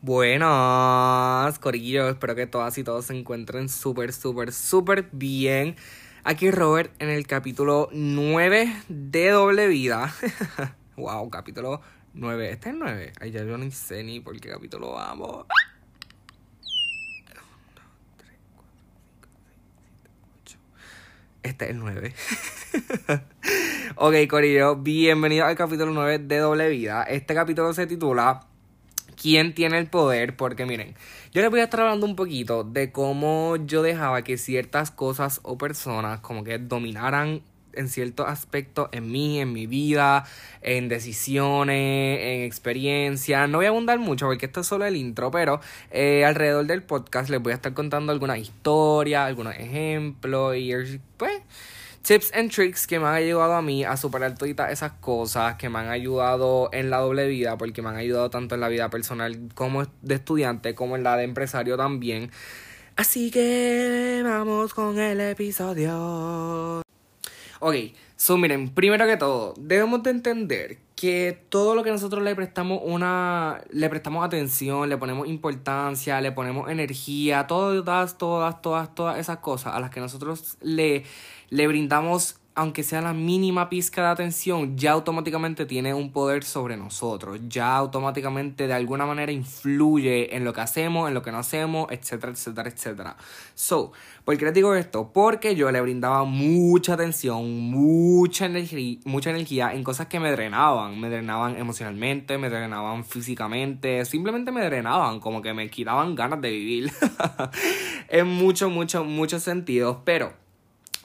Buenas, Corillo. Espero que todas y todos se encuentren súper, súper, súper bien. Aquí Robert en el capítulo 9 de Doble Vida. wow, capítulo 9. ¿Este es el 9? Ay, ya yo no sé ni por qué capítulo vamos. Este es el 9. ok, Corillo, bienvenido al capítulo 9 de Doble Vida. Este capítulo se titula quién tiene el poder, porque miren, yo les voy a estar hablando un poquito de cómo yo dejaba que ciertas cosas o personas como que dominaran en ciertos aspectos en mí, en mi vida, en decisiones, en experiencia. No voy a abundar mucho porque esto es solo el intro, pero eh, alrededor del podcast les voy a estar contando algunas historias, algunos ejemplos y pues tips and tricks que me han ayudado a mí a superar todas esas cosas, que me han ayudado en la doble vida, porque me han ayudado tanto en la vida personal como de estudiante, como en la de empresario también. Así que vamos con el episodio. Ok, so miren, primero que todo, debemos de entender que todo lo que nosotros le prestamos una le prestamos atención, le ponemos importancia, le ponemos energía, todas todas todas todas esas cosas a las que nosotros le le brindamos aunque sea la mínima pizca de atención, ya automáticamente tiene un poder sobre nosotros, ya automáticamente de alguna manera influye en lo que hacemos, en lo que no hacemos, etcétera, etcétera, etcétera. So, ¿por qué les digo esto? Porque yo le brindaba mucha atención, mucha energía, mucha energía en cosas que me drenaban, me drenaban emocionalmente, me drenaban físicamente, simplemente me drenaban, como que me quitaban ganas de vivir. en muchos, muchos, muchos sentidos, pero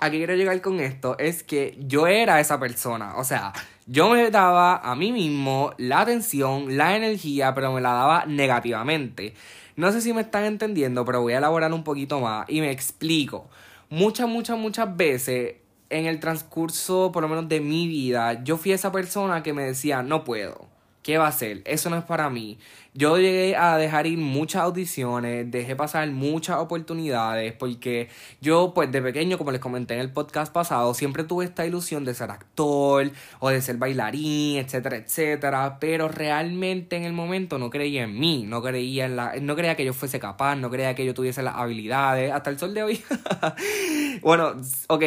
a qué quiero llegar con esto es que yo era esa persona. O sea, yo me daba a mí mismo la atención, la energía, pero me la daba negativamente. No sé si me están entendiendo, pero voy a elaborar un poquito más y me explico. Muchas, muchas, muchas veces en el transcurso, por lo menos de mi vida, yo fui esa persona que me decía, no puedo ¿Qué va a ser? Eso no es para mí. Yo llegué a dejar ir muchas audiciones, dejé pasar muchas oportunidades, porque yo, pues de pequeño, como les comenté en el podcast pasado, siempre tuve esta ilusión de ser actor o de ser bailarín, etcétera, etcétera, pero realmente en el momento no creía en mí, no creía en la, no creía que yo fuese capaz, no creía que yo tuviese las habilidades, hasta el sol de hoy. bueno, ok,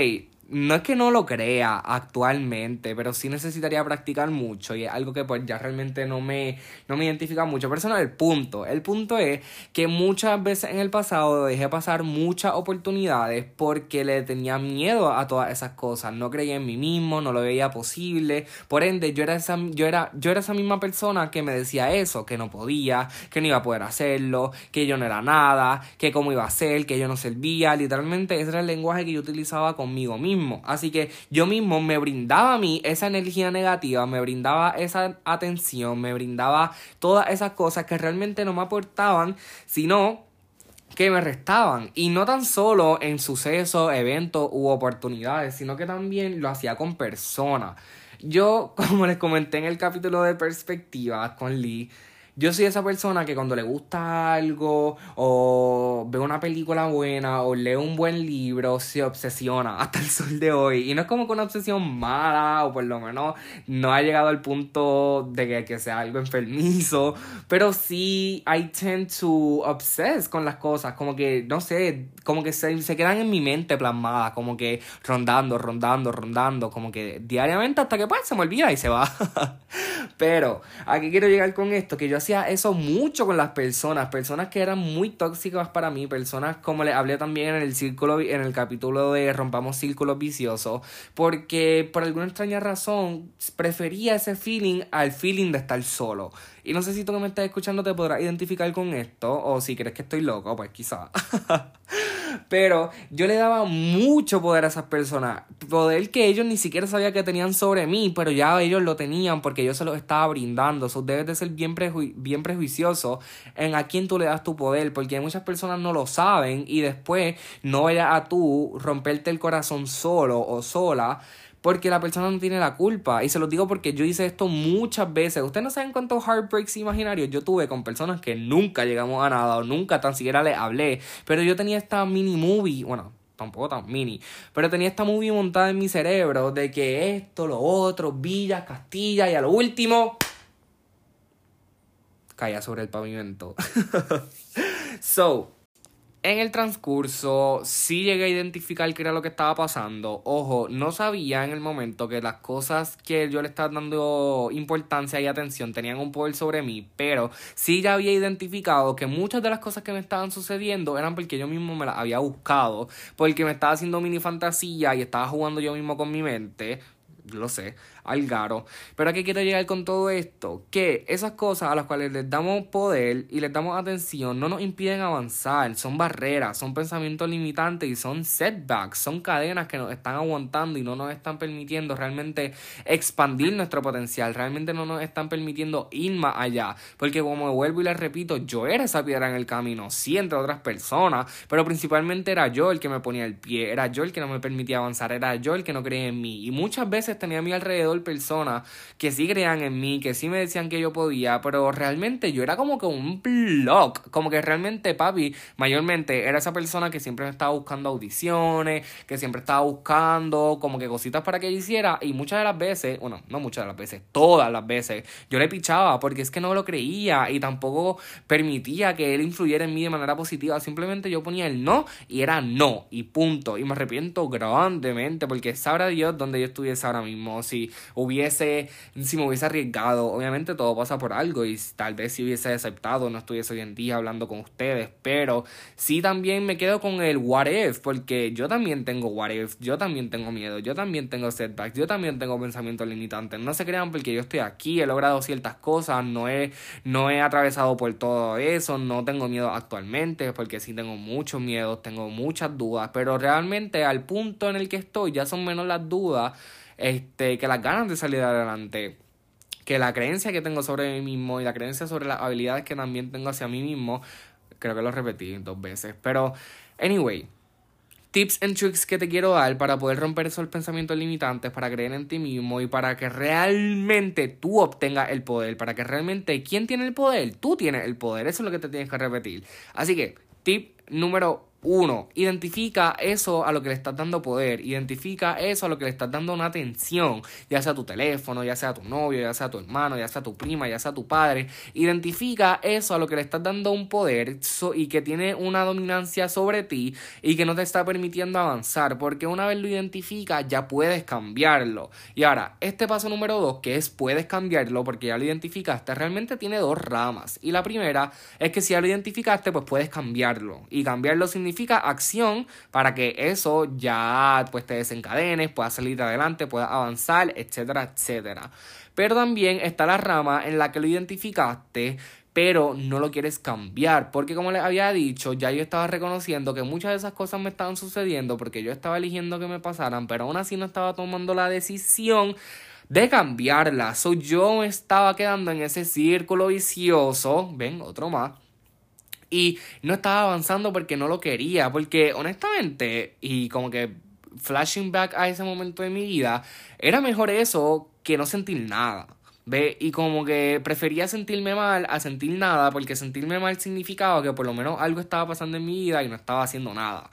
no es que no lo crea actualmente, pero sí necesitaría practicar mucho y es algo que pues ya realmente no me, no me identifica mucho. Pero eso no es el punto. El punto es que muchas veces en el pasado dejé pasar muchas oportunidades porque le tenía miedo a todas esas cosas. No creía en mí mismo, no lo veía posible. Por ende, yo era esa, yo era, yo era esa misma persona que me decía eso, que no podía, que no iba a poder hacerlo, que yo no era nada, que cómo iba a ser, que yo no servía. Literalmente ese era el lenguaje que yo utilizaba conmigo mismo. Así que yo mismo me brindaba a mí esa energía negativa, me brindaba esa atención, me brindaba todas esas cosas que realmente no me aportaban, sino que me restaban. Y no tan solo en sucesos, eventos u oportunidades, sino que también lo hacía con personas. Yo, como les comenté en el capítulo de perspectivas con Lee, yo soy esa persona que cuando le gusta algo o ve una película buena o lee un buen libro se obsesiona hasta el sol de hoy. Y no es como que una obsesión mala o por lo menos no ha llegado al punto de que, sea algo enfermizo. Pero sí, I tend to obsess con las cosas. Como que, no sé, como que se, se quedan en mi mente plasmadas. Como que rondando, rondando, rondando. Como que diariamente hasta que pues se me olvida y se va. Pero aquí quiero llegar con esto, que yo hacía eso mucho con las personas, personas que eran muy tóxicas para mí, personas como les hablé también en el círculo, en el capítulo de Rompamos Círculos Viciosos, porque por alguna extraña razón prefería ese feeling al feeling de estar solo. Y no sé si tú que me estás escuchando te podrás identificar con esto, o si crees que estoy loco, pues quizá. Pero yo le daba mucho poder a esas personas. Poder que ellos ni siquiera sabían que tenían sobre mí, pero ya ellos lo tenían porque yo se los estaba brindando. Eso debes de ser bien, bien prejuicioso en a quién tú le das tu poder, porque muchas personas no lo saben y después no vayas a tú romperte el corazón solo o sola porque la persona no tiene la culpa. Y se lo digo porque yo hice esto muchas veces. Ustedes no saben cuántos heartbreaks imaginarios yo tuve con personas que nunca llegamos a nada o nunca tan siquiera les hablé. Pero yo tenía esta mini movie, bueno, tampoco tan mini, pero tenía esta movie montada en mi cerebro de que esto, lo otro, Villa, Castilla y a lo último caía sobre el pavimento. so, en el transcurso sí llegué a identificar qué era lo que estaba pasando. Ojo, no sabía en el momento que las cosas que yo le estaba dando importancia y atención tenían un poder sobre mí, pero sí ya había identificado que muchas de las cosas que me estaban sucediendo eran porque yo mismo me las había buscado, porque me estaba haciendo mini fantasía y estaba jugando yo mismo con mi mente. Lo sé Algaro. Pero aquí quiero llegar con todo esto, que esas cosas a las cuales les damos poder y les damos atención no nos impiden avanzar, son barreras, son pensamientos limitantes y son setbacks, son cadenas que nos están aguantando y no nos están permitiendo realmente expandir nuestro potencial, realmente no nos están permitiendo ir más allá, porque como vuelvo y les repito, yo era esa piedra en el camino, sí, entre otras personas, pero principalmente era yo el que me ponía el pie, era yo el que no me permitía avanzar, era yo el que no creía en mí y muchas veces tenía a mi alrededor personas que sí creían en mí, que sí me decían que yo podía, pero realmente yo era como que un blog, como que realmente papi mayormente era esa persona que siempre me estaba buscando audiciones, que siempre estaba buscando como que cositas para que hiciera y muchas de las veces, bueno, no muchas de las veces, todas las veces yo le pichaba porque es que no lo creía y tampoco permitía que él influyera en mí de manera positiva, simplemente yo ponía el no y era no y punto y me arrepiento grandemente porque sabrá Dios dónde yo estuviese ahora mismo, si hubiese, si me hubiese arriesgado, obviamente todo pasa por algo y tal vez si hubiese aceptado no estuviese hoy en día hablando con ustedes, pero sí también me quedo con el what if, porque yo también tengo what if, yo también tengo miedo, yo también tengo setbacks, yo también tengo pensamientos limitantes, no se crean porque yo estoy aquí, he logrado ciertas cosas, no he, no he atravesado por todo eso, no tengo miedo actualmente, porque sí tengo muchos miedos, tengo muchas dudas, pero realmente al punto en el que estoy ya son menos las dudas este, que las ganas de salir adelante, que la creencia que tengo sobre mí mismo y la creencia sobre las habilidades que también tengo hacia mí mismo, creo que lo repetí dos veces, pero anyway, tips and tricks que te quiero dar para poder romper esos pensamientos limitantes, para creer en ti mismo y para que realmente tú obtengas el poder, para que realmente, ¿quién tiene el poder? Tú tienes el poder, eso es lo que te tienes que repetir. Así que, tip número uno, identifica eso a lo que le estás dando poder, identifica eso a lo que le estás dando una atención, ya sea tu teléfono, ya sea tu novio, ya sea tu hermano, ya sea tu prima, ya sea tu padre, identifica eso a lo que le estás dando un poder y que tiene una dominancia sobre ti y que no te está permitiendo avanzar, porque una vez lo identificas ya puedes cambiarlo. Y ahora, este paso número dos, que es puedes cambiarlo porque ya lo identificaste, realmente tiene dos ramas. Y la primera es que si ya lo identificaste, pues puedes cambiarlo. Y cambiarlo significa acción para que eso ya pues te desencadenes, puedas salir adelante, puedas avanzar, etcétera, etcétera. Pero también está la rama en la que lo identificaste, pero no lo quieres cambiar. Porque como les había dicho, ya yo estaba reconociendo que muchas de esas cosas me estaban sucediendo porque yo estaba eligiendo que me pasaran, pero aún así no estaba tomando la decisión de cambiarlas. So, yo estaba quedando en ese círculo vicioso, ven, otro más, y no estaba avanzando porque no lo quería, porque honestamente, y como que flashing back a ese momento de mi vida, era mejor eso que no sentir nada. ¿Ve? Y como que prefería sentirme mal a sentir nada, porque sentirme mal significaba que por lo menos algo estaba pasando en mi vida y no estaba haciendo nada.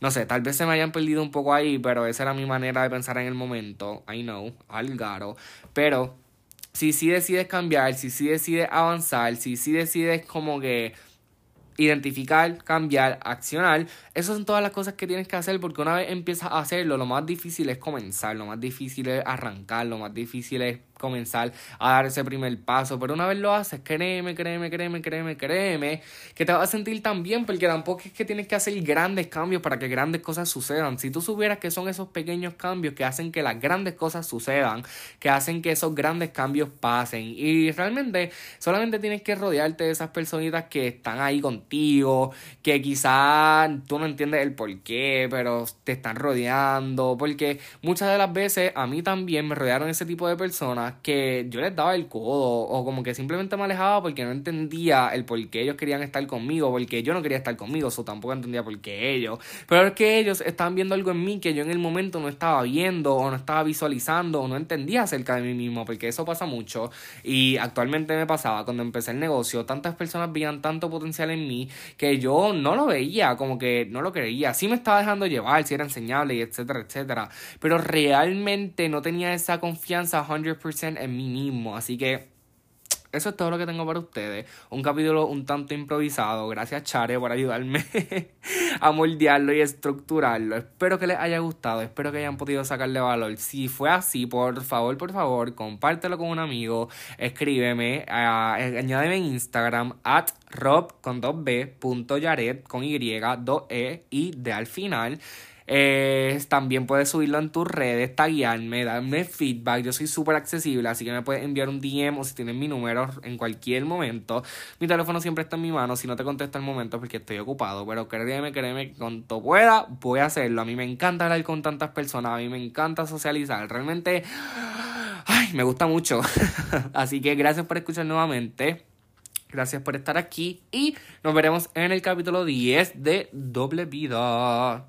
No sé, tal vez se me hayan perdido un poco ahí, pero esa era mi manera de pensar en el momento. I know, algaro. Pero si sí decides cambiar, si sí decides avanzar, si sí decides como que identificar, cambiar, accionar. Esas son todas las cosas que tienes que hacer porque una vez empiezas a hacerlo, lo más difícil es comenzar, lo más difícil es arrancar, lo más difícil es comenzar a dar ese primer paso. Pero una vez lo haces, créeme, créeme, créeme, créeme, créeme, que te vas a sentir tan bien, porque tampoco es que tienes que hacer grandes cambios para que grandes cosas sucedan. Si tú supieras que son esos pequeños cambios que hacen que las grandes cosas sucedan, que hacen que esos grandes cambios pasen. Y realmente solamente tienes que rodearte de esas personitas que están ahí contigo, que quizás tú no entiendes el por qué, pero te están rodeando. Porque muchas de las veces a mí también me rodearon ese tipo de personas que yo les daba el codo o como que simplemente me alejaba porque no entendía el por qué ellos querían estar conmigo, porque yo no quería estar conmigo, eso tampoco entendía por qué ellos. Pero es que ellos estaban viendo algo en mí que yo en el momento no estaba viendo o no estaba visualizando o no entendía acerca de mí mismo, porque eso pasa mucho y actualmente me pasaba cuando empecé el negocio, tantas personas veían tanto potencial en mí que yo no lo veía, como que no lo creía, sí me estaba dejando llevar, si era enseñable y etcétera, etcétera, pero realmente no tenía esa confianza 100% en mí mismo. Así que eso es todo lo que tengo para ustedes. Un capítulo un tanto improvisado. Gracias, Chare, por ayudarme a moldearlo y estructurarlo. Espero que les haya gustado. Espero que hayan podido sacarle valor. Si fue así, por favor, por favor, compártelo con un amigo. Escríbeme, añádeme en Instagram, at rob con 2b, punto con y, 2 e y de al final. Eh, también puedes subirlo en tus redes, taguearme, darme feedback. Yo soy súper accesible, así que me puedes enviar un DM o si tienes mi número en cualquier momento. Mi teléfono siempre está en mi mano. Si no te contesto al momento porque estoy ocupado, pero créeme, créeme, cuanto pueda, voy a hacerlo. A mí me encanta hablar con tantas personas, a mí me encanta socializar. Realmente, ay, me gusta mucho. así que gracias por escuchar nuevamente. Gracias por estar aquí y nos veremos en el capítulo 10 de Doble Vida.